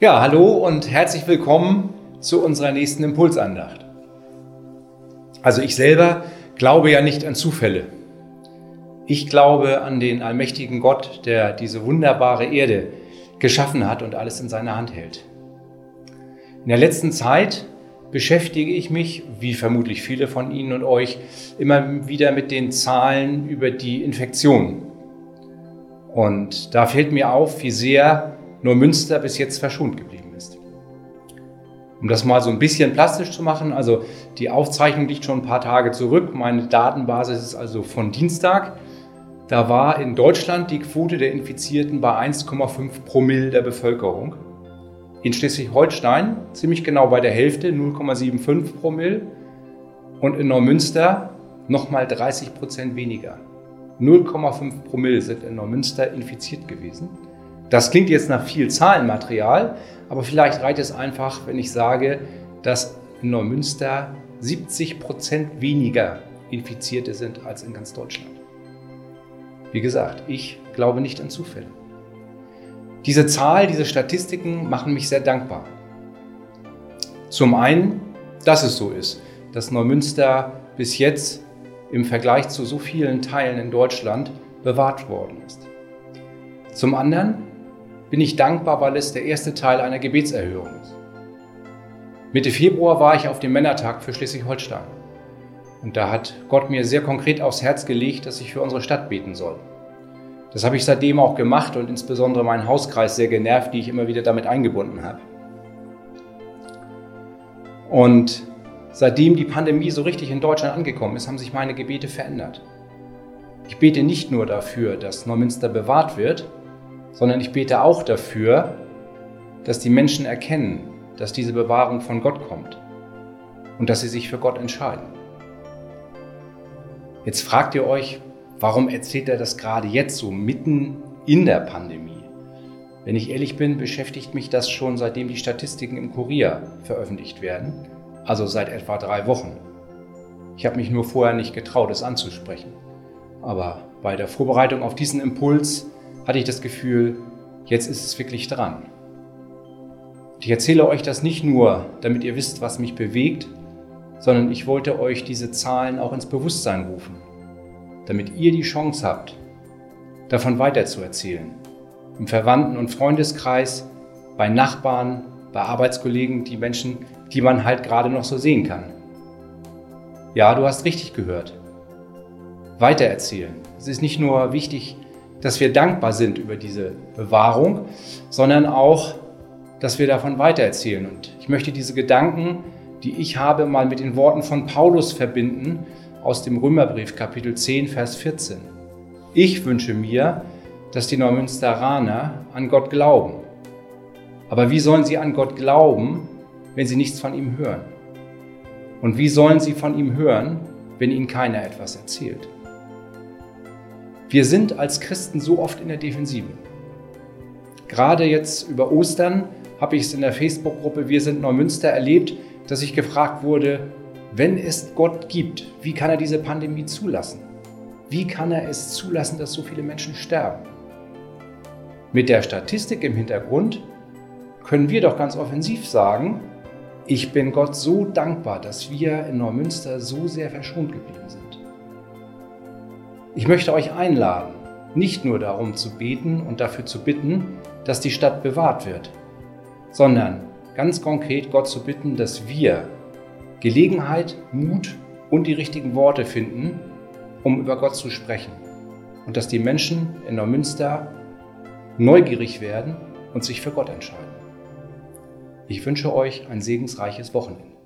Ja, hallo und herzlich willkommen zu unserer nächsten Impulsandacht. Also ich selber glaube ja nicht an Zufälle. Ich glaube an den allmächtigen Gott, der diese wunderbare Erde geschaffen hat und alles in seiner Hand hält. In der letzten Zeit beschäftige ich mich, wie vermutlich viele von Ihnen und euch, immer wieder mit den Zahlen über die Infektion. Und da fällt mir auf, wie sehr nur Münster bis jetzt verschont geblieben ist. Um das mal so ein bisschen plastisch zu machen, also die Aufzeichnung liegt schon ein paar Tage zurück. Meine Datenbasis ist also von Dienstag. Da war in Deutschland die Quote der Infizierten bei 1,5 Promille der Bevölkerung. In Schleswig-Holstein ziemlich genau bei der Hälfte, 0,75 Promille. Und in Neumünster nochmal 30 Prozent weniger. 0,5 Promille sind in Neumünster infiziert gewesen. Das klingt jetzt nach viel Zahlenmaterial, aber vielleicht reicht es einfach, wenn ich sage, dass in Neumünster 70 Prozent weniger Infizierte sind als in ganz Deutschland. Wie gesagt, ich glaube nicht an Zufälle. Diese Zahl, diese Statistiken machen mich sehr dankbar. Zum einen, dass es so ist, dass Neumünster bis jetzt im Vergleich zu so vielen Teilen in Deutschland bewahrt worden ist. Zum anderen, bin ich dankbar, weil es der erste Teil einer Gebetserhörung ist. Mitte Februar war ich auf dem Männertag für Schleswig-Holstein. Und da hat Gott mir sehr konkret aufs Herz gelegt, dass ich für unsere Stadt beten soll. Das habe ich seitdem auch gemacht und insbesondere meinen Hauskreis sehr genervt, die ich immer wieder damit eingebunden habe. Und seitdem die Pandemie so richtig in Deutschland angekommen ist, haben sich meine Gebete verändert. Ich bete nicht nur dafür, dass Neumünster bewahrt wird, sondern ich bete auch dafür, dass die Menschen erkennen, dass diese Bewahrung von Gott kommt und dass sie sich für Gott entscheiden. Jetzt fragt ihr euch, warum erzählt er das gerade jetzt so mitten in der Pandemie? Wenn ich ehrlich bin, beschäftigt mich das schon seitdem die Statistiken im Kurier veröffentlicht werden, also seit etwa drei Wochen. Ich habe mich nur vorher nicht getraut, es anzusprechen. Aber bei der Vorbereitung auf diesen Impuls hatte ich das Gefühl, jetzt ist es wirklich dran. ich erzähle euch das nicht nur, damit ihr wisst, was mich bewegt, sondern ich wollte euch diese Zahlen auch ins Bewusstsein rufen, damit ihr die Chance habt, davon weiterzuerzählen. Im Verwandten- und Freundeskreis, bei Nachbarn, bei Arbeitskollegen, die Menschen, die man halt gerade noch so sehen kann. Ja, du hast richtig gehört. Weitererzählen. Es ist nicht nur wichtig, dass wir dankbar sind über diese Bewahrung, sondern auch, dass wir davon weitererzählen. Und ich möchte diese Gedanken, die ich habe, mal mit den Worten von Paulus verbinden aus dem Römerbrief Kapitel 10, Vers 14. Ich wünsche mir, dass die Neumünsteraner an Gott glauben. Aber wie sollen sie an Gott glauben, wenn sie nichts von ihm hören? Und wie sollen sie von ihm hören, wenn ihnen keiner etwas erzählt? Wir sind als Christen so oft in der Defensive. Gerade jetzt über Ostern habe ich es in der Facebook-Gruppe Wir sind Neumünster erlebt, dass ich gefragt wurde, wenn es Gott gibt, wie kann er diese Pandemie zulassen? Wie kann er es zulassen, dass so viele Menschen sterben? Mit der Statistik im Hintergrund können wir doch ganz offensiv sagen, ich bin Gott so dankbar, dass wir in Neumünster so sehr verschont geblieben sind. Ich möchte euch einladen, nicht nur darum zu beten und dafür zu bitten, dass die Stadt bewahrt wird, sondern ganz konkret Gott zu bitten, dass wir Gelegenheit, Mut und die richtigen Worte finden, um über Gott zu sprechen. Und dass die Menschen in Neumünster neugierig werden und sich für Gott entscheiden. Ich wünsche euch ein segensreiches Wochenende.